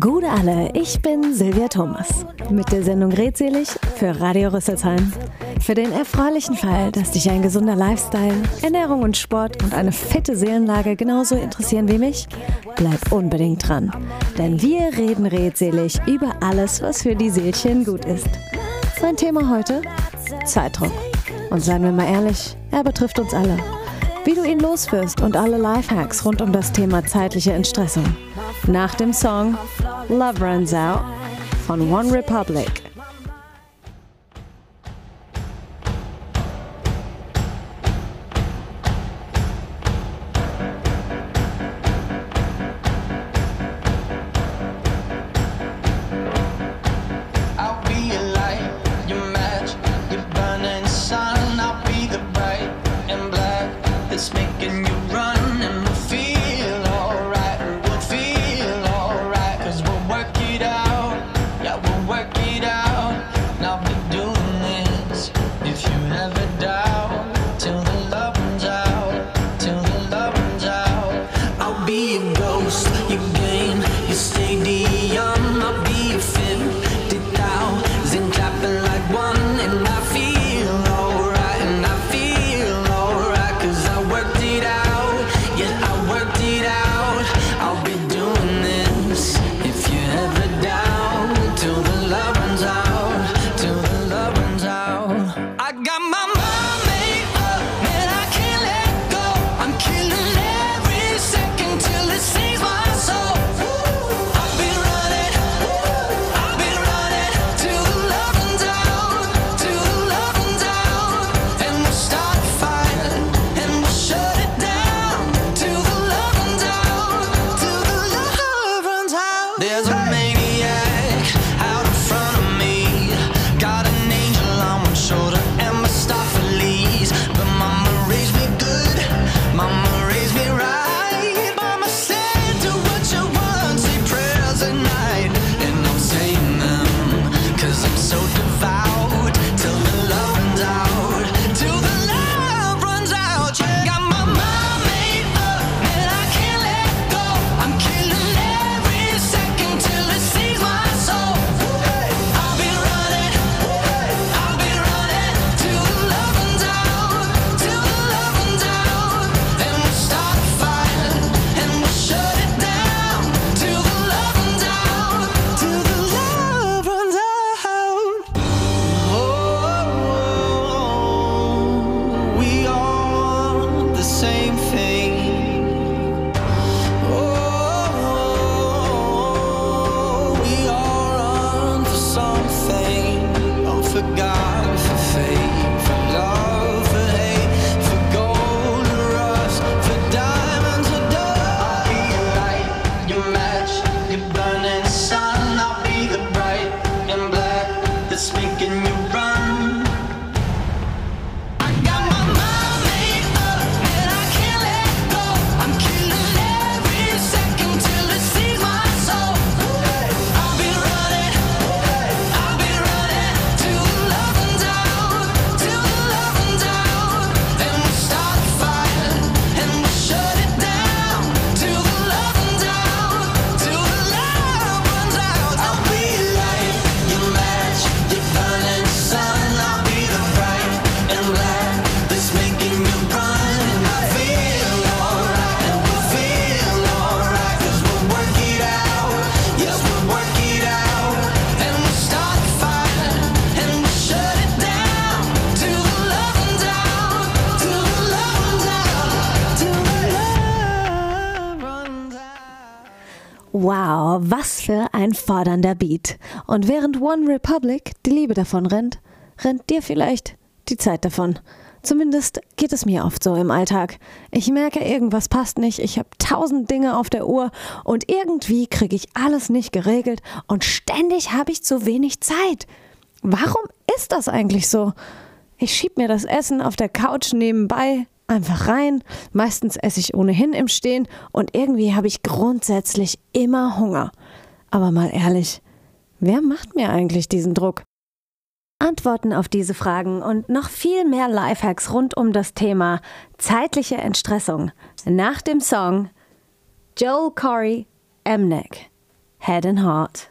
Gute alle, ich bin Silvia Thomas. Mit der Sendung Redselig für Radio Rüsselsheim. Für den erfreulichen Fall, dass dich ein gesunder Lifestyle, Ernährung und Sport und eine fitte Seelenlage genauso interessieren wie mich, bleib unbedingt dran. Denn wir reden redselig über alles, was für die Seelchen gut ist. Mein Thema heute? Zeitdruck. Und seien wir mal ehrlich, er betrifft uns alle. Wie du ihn loswirst und alle Lifehacks rund um das Thema zeitliche Entstressung. Nach dem Song Love Runs Out von One Republic. my mind. Wow, was für ein fordernder Beat. Und während One Republic die Liebe davon rennt, rennt dir vielleicht die Zeit davon. Zumindest geht es mir oft so im Alltag. Ich merke, irgendwas passt nicht, ich habe tausend Dinge auf der Uhr und irgendwie kriege ich alles nicht geregelt und ständig habe ich zu wenig Zeit. Warum ist das eigentlich so? Ich schieb mir das Essen auf der Couch nebenbei einfach rein. Meistens esse ich ohnehin im Stehen und irgendwie habe ich grundsätzlich immer Hunger. Aber mal ehrlich, wer macht mir eigentlich diesen Druck? Antworten auf diese Fragen und noch viel mehr Lifehacks rund um das Thema zeitliche Entstressung nach dem Song Joel Corey Emnick. Head and Heart.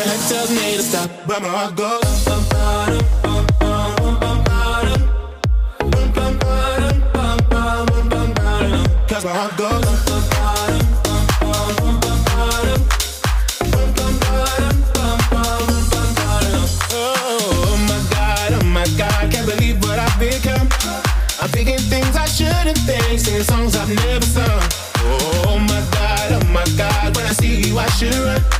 Motion, head tells me to stop, but my heart goes. Oh my god, oh my god, can't believe what I've become. I'm thinking things I shouldn't think, singing songs I've never sung. Oh my god, oh my god, when I see you I should run.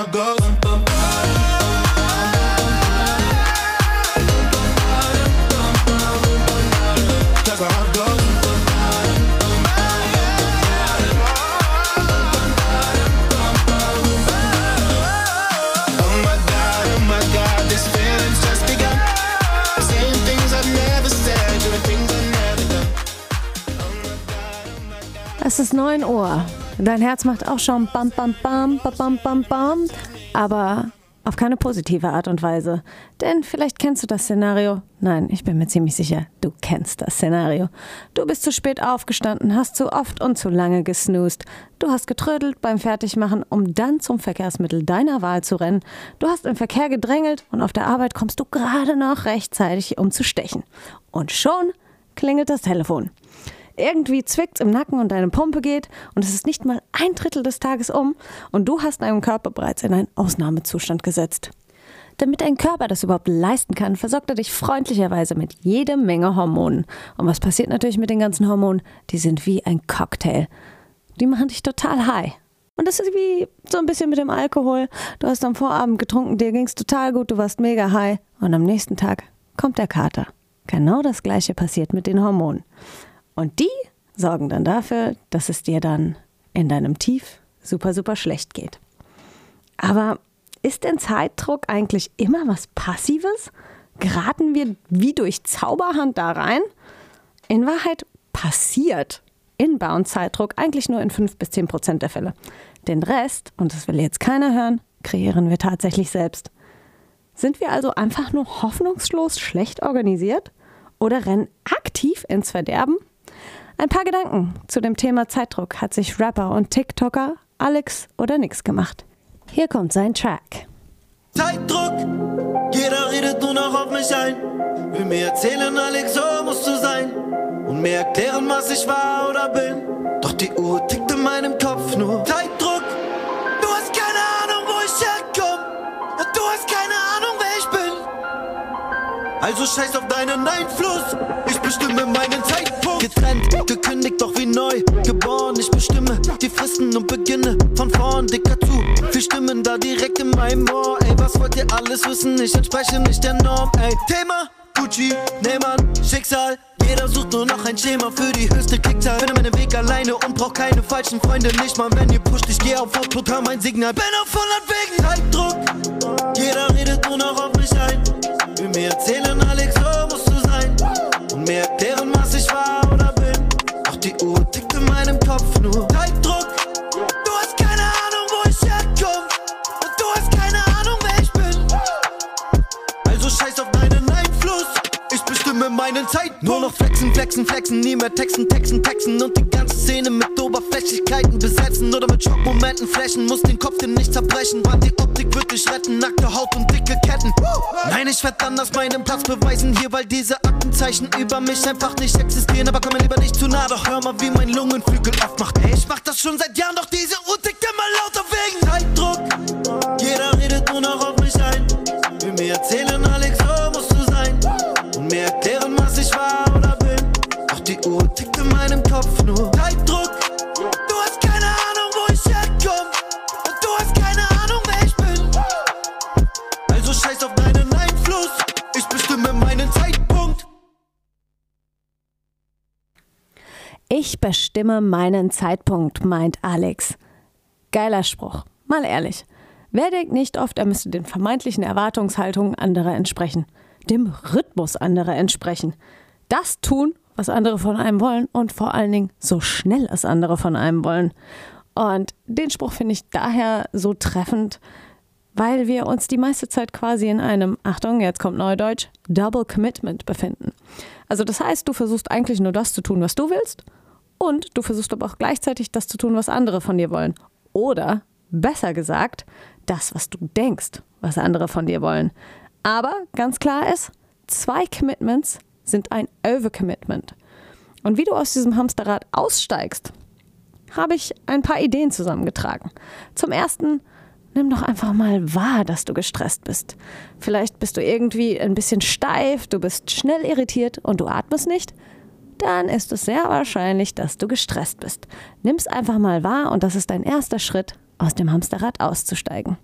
I go. 9 Uhr. Dein Herz macht auch schon bam, bam, bam, bam, bam, bam, bam. Aber auf keine positive Art und Weise. Denn vielleicht kennst du das Szenario. Nein, ich bin mir ziemlich sicher, du kennst das Szenario. Du bist zu spät aufgestanden, hast zu oft und zu lange gesnoost. Du hast getrödelt beim Fertigmachen, um dann zum Verkehrsmittel deiner Wahl zu rennen. Du hast im Verkehr gedrängelt und auf der Arbeit kommst du gerade noch rechtzeitig, um zu stechen. Und schon klingelt das Telefon. Irgendwie zwickt's im Nacken und deine Pumpe geht und es ist nicht mal ein Drittel des Tages um und du hast deinen Körper bereits in einen Ausnahmezustand gesetzt. Damit dein Körper das überhaupt leisten kann, versorgt er dich freundlicherweise mit jede Menge Hormonen. Und was passiert natürlich mit den ganzen Hormonen? Die sind wie ein Cocktail. Die machen dich total high. Und das ist wie so ein bisschen mit dem Alkohol. Du hast am Vorabend getrunken, dir ging's total gut, du warst mega high. Und am nächsten Tag kommt der Kater. Genau das gleiche passiert mit den Hormonen. Und die sorgen dann dafür, dass es dir dann in deinem Tief super, super schlecht geht. Aber ist denn Zeitdruck eigentlich immer was Passives? Geraten wir wie durch Zauberhand da rein? In Wahrheit passiert Inbound-Zeitdruck eigentlich nur in 5 bis 10 Prozent der Fälle. Den Rest, und das will jetzt keiner hören, kreieren wir tatsächlich selbst. Sind wir also einfach nur hoffnungslos schlecht organisiert oder rennen aktiv ins Verderben? Ein paar Gedanken zu dem Thema Zeitdruck hat sich Rapper und TikToker Alex oder Nix gemacht. Hier kommt sein Track. Zeitdruck, jeder redet nur noch auf mich ein. Will mir erzählen, Alex, so musst du sein. Und mir erklären, was ich war oder bin. Doch die Uhr tickt in meinem Kopf nur. Zeitdruck, du hast keine Ahnung, wo ich herkomme. Du hast keine Ahnung, wer ich bin. Also scheiß auf deinen Einfluss. Ich bestimme meinen. Getrennt, gekündigt, doch wie neu. Geboren, ich bestimme die Fristen und beginne von vorn dicker zu. Vier Stimmen da direkt in meinem Ohr. Ey, was wollt ihr alles wissen? Ich entspreche nicht der Norm. Ey, Thema Gucci, Neyman, Schicksal. Jeder sucht nur noch ein Schema für die höchste Klickzahl. Bin meinen Weg alleine und brauch keine falschen Freunde. Nicht mal, wenn ihr pusht, ich geh auf Output, mein Signal. Bin auf 100 wegen Zeitdruck. Jeder redet nur noch auf mich ein. Will mir erzählen, Alex, nur. Zeitdruck. Du hast keine Ahnung, wo ich herkomme. Und du hast keine Ahnung, wer ich bin. Also scheiß auf deinen Einfluss. Ich bestimme meinen Zeitpunkt. Nur noch flexen, flexen, flexen. Nie mehr texten, texten, texten. Und die ganze Szene mit Oberflächlichkeiten besetzen. Oder mit Schockmomenten flashen. Muss den Kopf dir nicht zerbrechen. Wann die Optik wird dich retten. Nackte Haut und dicke Ketten. Nein, ich werd anders meinen Platz beweisen. Hier, weil diese Aktenzeichen über mich einfach nicht existieren. Aber komm mir lieber nicht zu nah. Doch hör mal, wie mein Lungenflügel aufmacht. Ey, ich mach das schon seit Jahren. Doch diese Uhr tickt immer lauter wegen Zeitdruck. Jeder deinen Einfluss. Ich bestimme meinen Zeitpunkt. Ich bestimme meinen Zeitpunkt, meint Alex. Geiler Spruch. Mal ehrlich. Wer denkt nicht oft, er müsste den vermeintlichen Erwartungshaltungen anderer entsprechen, dem Rhythmus anderer entsprechen, das tun, was andere von einem wollen und vor allen Dingen so schnell es andere von einem wollen. Und den Spruch finde ich daher so treffend, weil wir uns die meiste Zeit quasi in einem, Achtung, jetzt kommt Neudeutsch, Double Commitment befinden. Also das heißt, du versuchst eigentlich nur das zu tun, was du willst und du versuchst aber auch gleichzeitig das zu tun, was andere von dir wollen. Oder, besser gesagt, das, was du denkst, was andere von dir wollen. Aber ganz klar ist, zwei Commitments sind ein Overcommitment. Und wie du aus diesem Hamsterrad aussteigst, habe ich ein paar Ideen zusammengetragen. Zum ersten, nimm doch einfach mal wahr, dass du gestresst bist. Vielleicht bist du irgendwie ein bisschen steif, du bist schnell irritiert und du atmest nicht. Dann ist es sehr wahrscheinlich, dass du gestresst bist. Nimm's einfach mal wahr und das ist dein erster Schritt, aus dem Hamsterrad auszusteigen.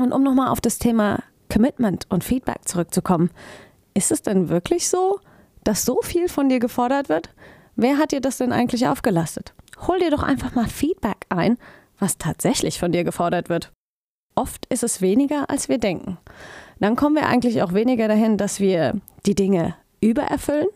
Und um nochmal auf das Thema Commitment und Feedback zurückzukommen, ist es denn wirklich so, dass so viel von dir gefordert wird? Wer hat dir das denn eigentlich aufgelastet? Hol dir doch einfach mal Feedback ein, was tatsächlich von dir gefordert wird. Oft ist es weniger, als wir denken. Dann kommen wir eigentlich auch weniger dahin, dass wir die Dinge übererfüllen.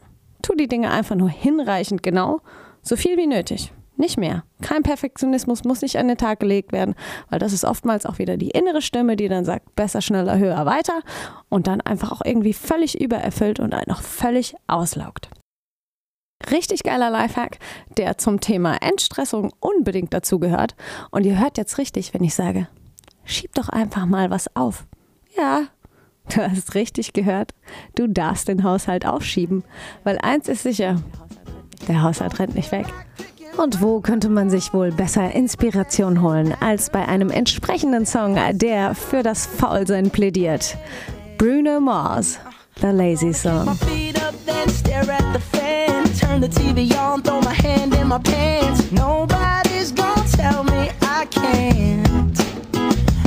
Tu die Dinge einfach nur hinreichend genau, so viel wie nötig. Nicht mehr. Kein Perfektionismus muss nicht an den Tag gelegt werden, weil das ist oftmals auch wieder die innere Stimme, die dann sagt, besser, schneller, höher, weiter und dann einfach auch irgendwie völlig übererfüllt und einen auch völlig auslaugt. Richtig geiler Lifehack, der zum Thema Entstressung unbedingt dazugehört. Und ihr hört jetzt richtig, wenn ich sage, schieb doch einfach mal was auf. Ja, du hast richtig gehört. Du darfst den Haushalt aufschieben, weil eins ist sicher, der Haushalt rennt nicht weg. Und wo könnte man sich wohl besser Inspiration holen als bei einem entsprechenden Song, der für das Faulsein plädiert? Bruno Mars, The Lazy Song. Turn the TV on, throw my hand in my pants. Nobody's gonna tell me I can't.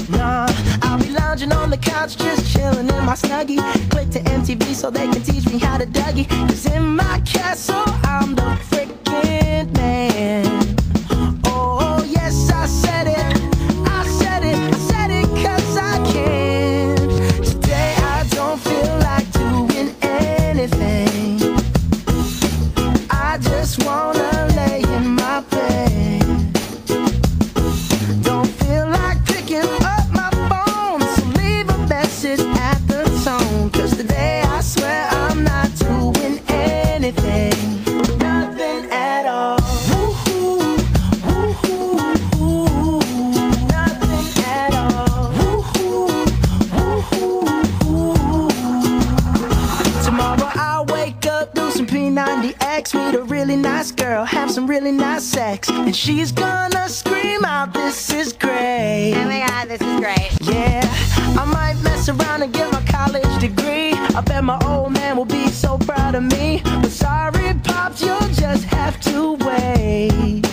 Nah, I'll be lounging on the couch, just chilling in my snuggie. Click to MTV so they can teach me how to Dougie. Cause in my castle, I'm the freaking man. I bet my old man will be so proud of me. But sorry, pops, you'll just have to wait.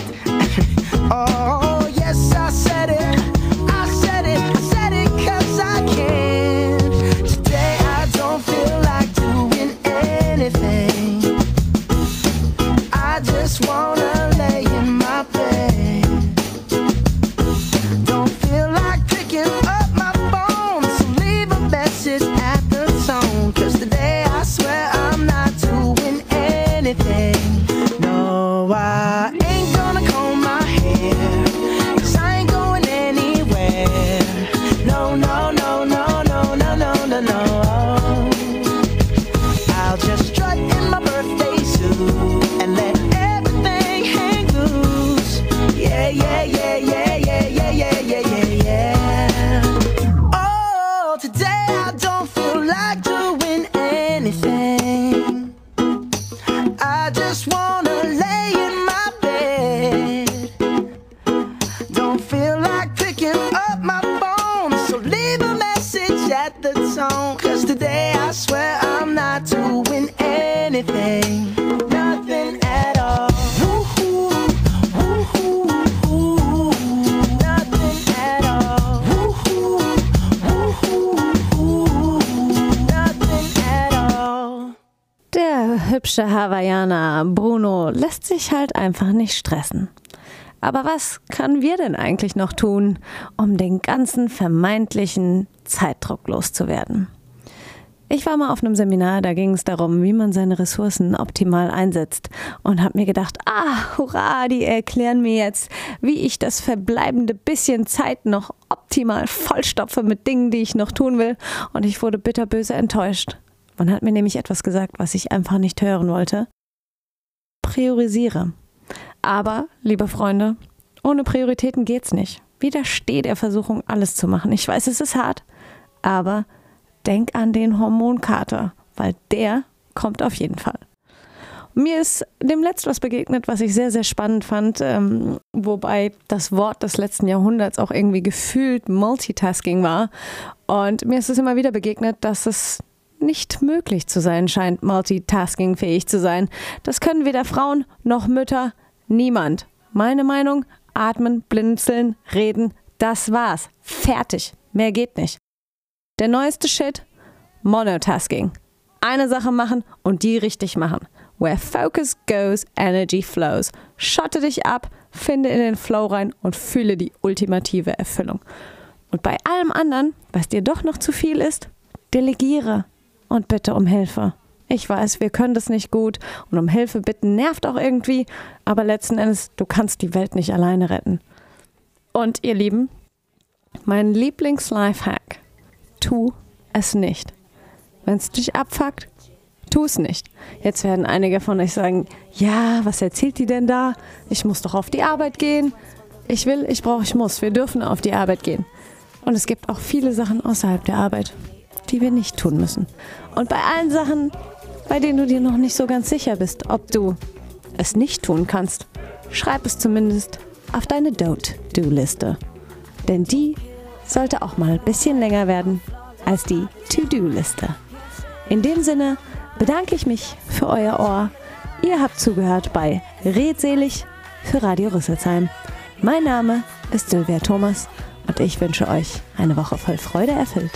At the tone. Cause today I swear I'm not doing anything. Nothing at all. Der hübsche Hawaiianer Bruno lässt sich halt einfach nicht stressen. Aber was können wir denn eigentlich noch tun, um den ganzen vermeintlichen Zeitdruck loszuwerden? Ich war mal auf einem Seminar, da ging es darum, wie man seine Ressourcen optimal einsetzt und habe mir gedacht, ah, hurra, die erklären mir jetzt, wie ich das verbleibende bisschen Zeit noch optimal vollstopfe mit Dingen, die ich noch tun will und ich wurde bitterböse enttäuscht. Man hat mir nämlich etwas gesagt, was ich einfach nicht hören wollte. Priorisiere. Aber, liebe Freunde, ohne Prioritäten geht's nicht. Widersteh der Versuchung, alles zu machen. Ich weiß, es ist hart, aber denk an den Hormonkater, weil der kommt auf jeden Fall. Mir ist dem letzt was begegnet, was ich sehr, sehr spannend fand, ähm, wobei das Wort des letzten Jahrhunderts auch irgendwie gefühlt Multitasking war. Und mir ist es immer wieder begegnet, dass es nicht möglich zu sein scheint, multitaskingfähig zu sein. Das können weder Frauen noch Mütter, niemand. Meine Meinung, atmen, blinzeln, reden, das war's. Fertig. Mehr geht nicht. Der neueste Shit, Monotasking. Eine Sache machen und die richtig machen. Where focus goes, energy flows. Schotte dich ab, finde in den Flow rein und fühle die ultimative Erfüllung. Und bei allem anderen, was dir doch noch zu viel ist, delegiere und bitte um Hilfe. Ich weiß, wir können das nicht gut und um Hilfe bitten nervt auch irgendwie, aber letzten Endes, du kannst die Welt nicht alleine retten. Und ihr Lieben, mein Lieblings-Lifehack, tu es nicht. Wenn es dich abfuckt, tu es nicht. Jetzt werden einige von euch sagen, ja, was erzählt die denn da? Ich muss doch auf die Arbeit gehen. Ich will, ich brauche, ich muss. Wir dürfen auf die Arbeit gehen. Und es gibt auch viele Sachen außerhalb der Arbeit, die wir nicht tun müssen. Und bei allen Sachen, bei denen du dir noch nicht so ganz sicher bist, ob du es nicht tun kannst, schreib es zumindest auf deine Don't-Do-Liste. Denn die sollte auch mal ein bisschen länger werden als die To-Do-Liste. In dem Sinne bedanke ich mich für euer Ohr. Ihr habt zugehört bei Redselig für Radio Rüsselsheim. Mein Name ist Sylvia Thomas und ich wünsche euch eine Woche voll Freude erfüllt.